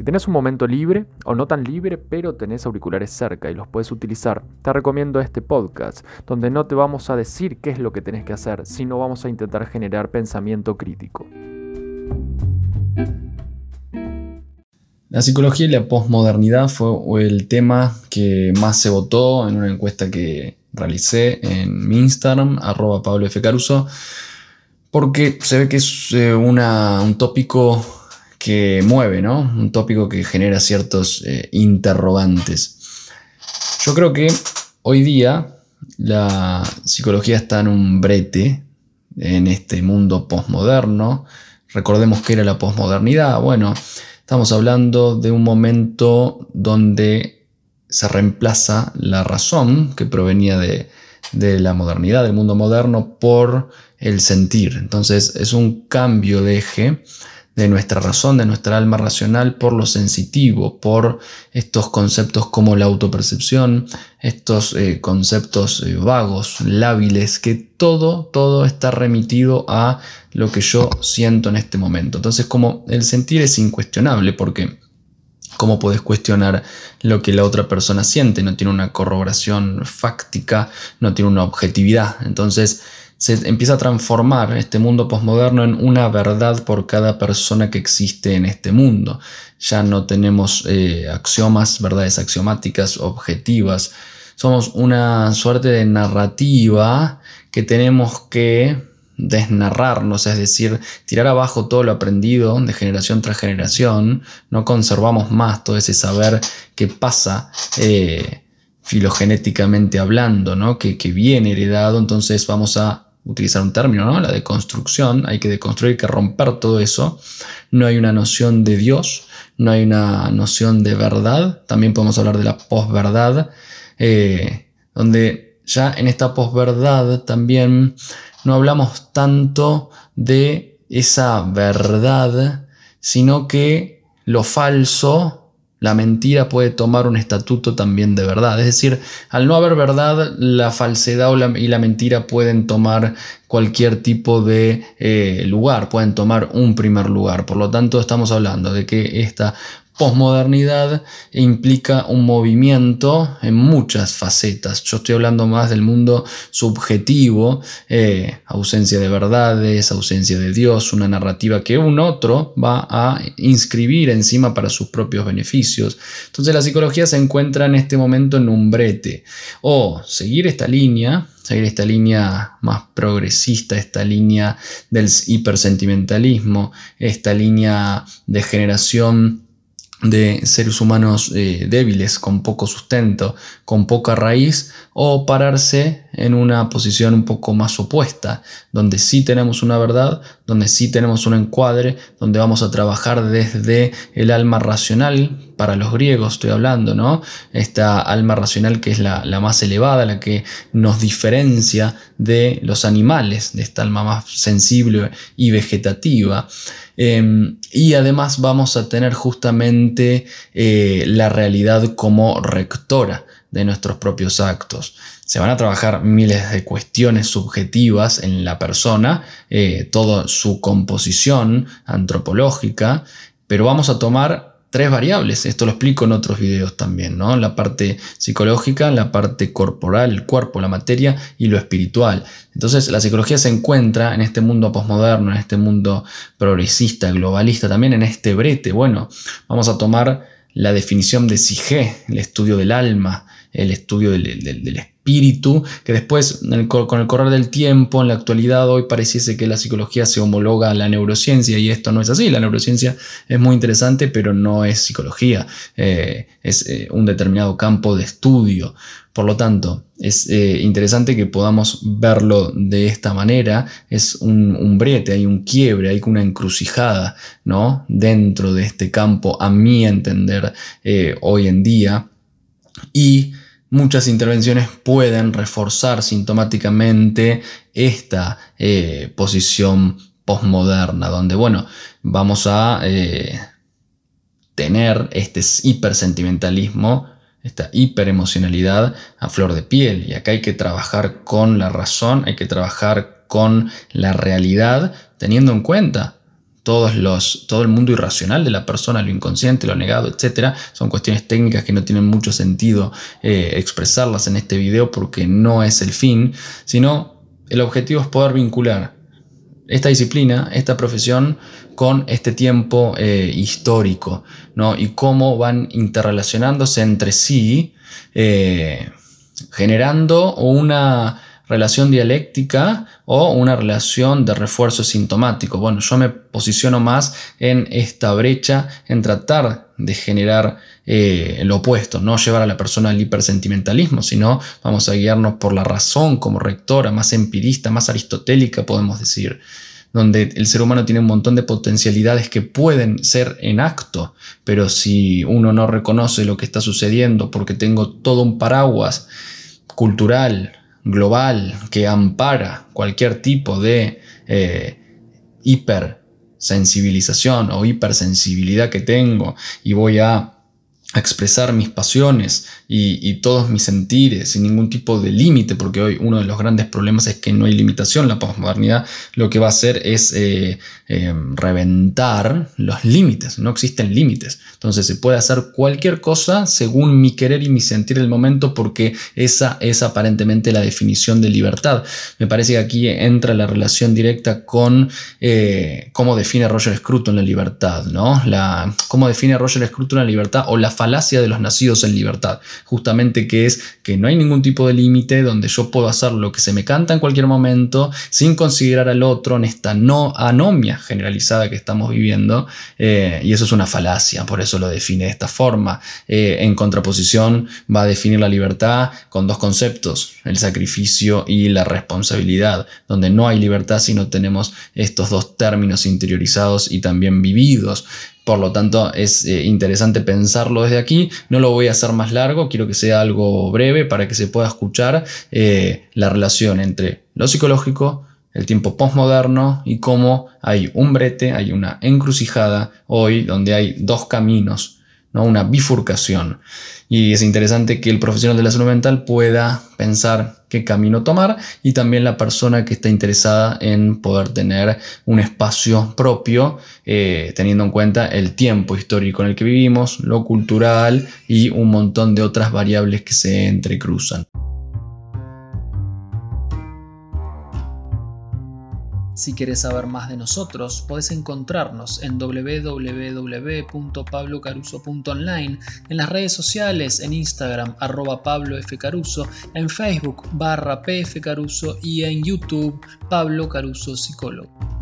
Si tenés un momento libre o no tan libre, pero tenés auriculares cerca y los puedes utilizar, te recomiendo este podcast, donde no te vamos a decir qué es lo que tenés que hacer, sino vamos a intentar generar pensamiento crítico. La psicología y la posmodernidad fue el tema que más se votó en una encuesta que realicé en mi Instagram, arroba Pablo F. Caruso, porque se ve que es eh, un tópico que mueve, ¿no? Un tópico que genera ciertos eh, interrogantes. Yo creo que hoy día la psicología está en un brete en este mundo posmoderno. Recordemos que era la posmodernidad. Bueno, Estamos hablando de un momento donde se reemplaza la razón que provenía de, la modernidad, del mundo moderno, por el sentir. Entonces es un cambio de eje de nuestra razón, de nuestra alma racional, por lo sensitivo, por estos conceptos como la autopercepción, estos eh, conceptos eh, vagos, lábiles, que todo, todo está remitido a lo que yo siento en este momento. Entonces, como el sentir es incuestionable, porque ¿cómo puedes cuestionar lo que la otra persona siente? No tiene una corroboración fáctica, no tiene una objetividad. Entonces, se empieza a transformar este mundo posmoderno en una verdad por cada persona que existe en este mundo. Ya no tenemos eh, axiomas, verdades axiomáticas, objetivas. Somos una suerte de narrativa que tenemos que desnarrarnos, es decir, tirar abajo todo lo aprendido de generación tras generación. No conservamos más todo ese saber que pasa. Eh, filogenéticamente hablando, ¿no? que, que viene heredado, entonces vamos a utilizar un término, ¿no? La deconstrucción, hay que deconstruir, hay que romper todo eso. No hay una noción de Dios, no hay una noción de verdad, también podemos hablar de la posverdad, eh, donde ya en esta posverdad también no hablamos tanto de esa verdad, sino que lo falso la mentira puede tomar un estatuto también de verdad. Es decir, al no haber verdad, la falsedad y la mentira pueden tomar cualquier tipo de eh, lugar, pueden tomar un primer lugar. Por lo tanto, estamos hablando de que esta posmodernidad implica un movimiento en muchas facetas. Yo estoy hablando más del mundo subjetivo, eh, ausencia de verdades, ausencia de Dios, una narrativa que un otro va a inscribir encima para sus propios beneficios. Entonces la psicología se encuentra en este momento en un brete. O seguir esta línea, seguir esta línea más progresista, esta línea del hipersentimentalismo, esta línea de generación de seres humanos eh, débiles, con poco sustento, con poca raíz, o pararse en una posición un poco más opuesta, donde sí tenemos una verdad, donde sí tenemos un encuadre, donde vamos a trabajar desde el alma racional, para los griegos estoy hablando, ¿no? Esta alma racional que es la, la más elevada, la que nos diferencia de los animales, de esta alma más sensible y vegetativa. Em, y además vamos a tener justamente eh, la realidad como rectora de nuestros propios actos. Se van a trabajar miles de cuestiones subjetivas en la persona, eh, toda su composición antropológica, pero vamos a tomar tres variables. Esto lo explico en otros videos también, ¿no? La parte psicológica, la parte corporal, el cuerpo, la materia y lo espiritual. Entonces, la psicología se encuentra en este mundo posmoderno, en este mundo progresista, globalista, también en este brete. Bueno, vamos a tomar la definición de Sige, el estudio del alma, el estudio del, espíritu, que después con el correr del tiempo, en la actualidad hoy pareciese que la psicología se homologa a la neurociencia y esto no es así, la neurociencia es muy interesante pero no es psicología, eh, es eh, un determinado campo de estudio. Por lo tanto, es eh, interesante que podamos verlo de esta manera. Es un, un, brete, hay un quiebre, hay una encrucijada ¿no? dentro de este campo, a mi entender, hoy en día. Y muchas intervenciones pueden reforzar sintomáticamente esta eh, posición postmoderna, donde, bueno, vamos a eh, tener este hipersentimentalismo, esta hiperemocionalidad a flor de piel. Y acá hay que trabajar con la razón, hay que trabajar con la realidad, teniendo en cuenta todos los, todo el mundo irracional de la persona, lo inconsciente, lo negado, etc. Son cuestiones técnicas que no tienen mucho sentido eh, expresarlas en este video porque no es el fin, sino el objetivo es poder vincular esta disciplina, esta profesión, con este tiempo eh, histórico, ¿no? Y cómo van interrelacionándose entre sí, eh, generando una relación dialéctica o una relación de refuerzo sintomático. Bueno, yo me posiciono más en esta brecha, en tratar de generar eh, lo opuesto, no llevar a la persona al hipersentimentalismo, sino vamos a guiarnos por la razón como rectora, más empirista, más aristotélica, podemos decir donde el ser humano tiene un montón de potencialidades que pueden ser en acto, pero si uno no reconoce lo que está sucediendo porque tengo todo un paraguas cultural, global que ampara cualquier tipo de eh, hipersensibilización o hipersensibilidad que tengo y voy a expresar mis pasiones y, todos mis sentires sin ningún tipo de límite, porque hoy uno de los grandes problemas es que no hay limitación. La posmodernidad lo que va a hacer es eh, eh, reventar los límites, no existen límites. Entonces se puede hacer cualquier cosa según mi querer y mi sentir el momento, porque esa es aparentemente la definición de libertad. Me parece que aquí entra la relación directa con eh, cómo define Roger Scruton la libertad, ¿no? Cómo define Roger Scruton la libertad o falacia de los nacidos en libertad, justamente que es que no hay ningún tipo de límite donde yo puedo hacer lo que se me canta en cualquier momento sin considerar al otro en esta no anomia generalizada que estamos viviendo eh, y eso es una falacia, por eso lo define de esta forma. Eh, en contraposición va a definir la libertad con dos conceptos, el sacrificio y la responsabilidad, donde no hay libertad si no tenemos estos dos términos interiorizados y también vividos. Por lo tanto, es eh, interesante pensarlo desde aquí. No lo voy a hacer más largo, quiero que sea algo breve para que se pueda escuchar eh, la relación entre lo psicológico, el tiempo postmoderno y cómo hay un brete, hay una encrucijada hoy donde hay dos caminos ¿no? una bifurcación. Y es interesante que el profesional de la salud mental pueda pensar qué camino tomar y también la persona que está interesada en poder tener un espacio propio, eh, teniendo en cuenta el tiempo histórico en el que vivimos, lo cultural y un montón de otras variables que se entrecruzan. Si quieres saber más de nosotros, puedes encontrarnos en www.pablocaruso.online, en las redes sociales, en Instagram, arroba Pablo F. Caruso, en Facebook, barra PF Caruso y en YouTube, Pablo Caruso Psicólogo.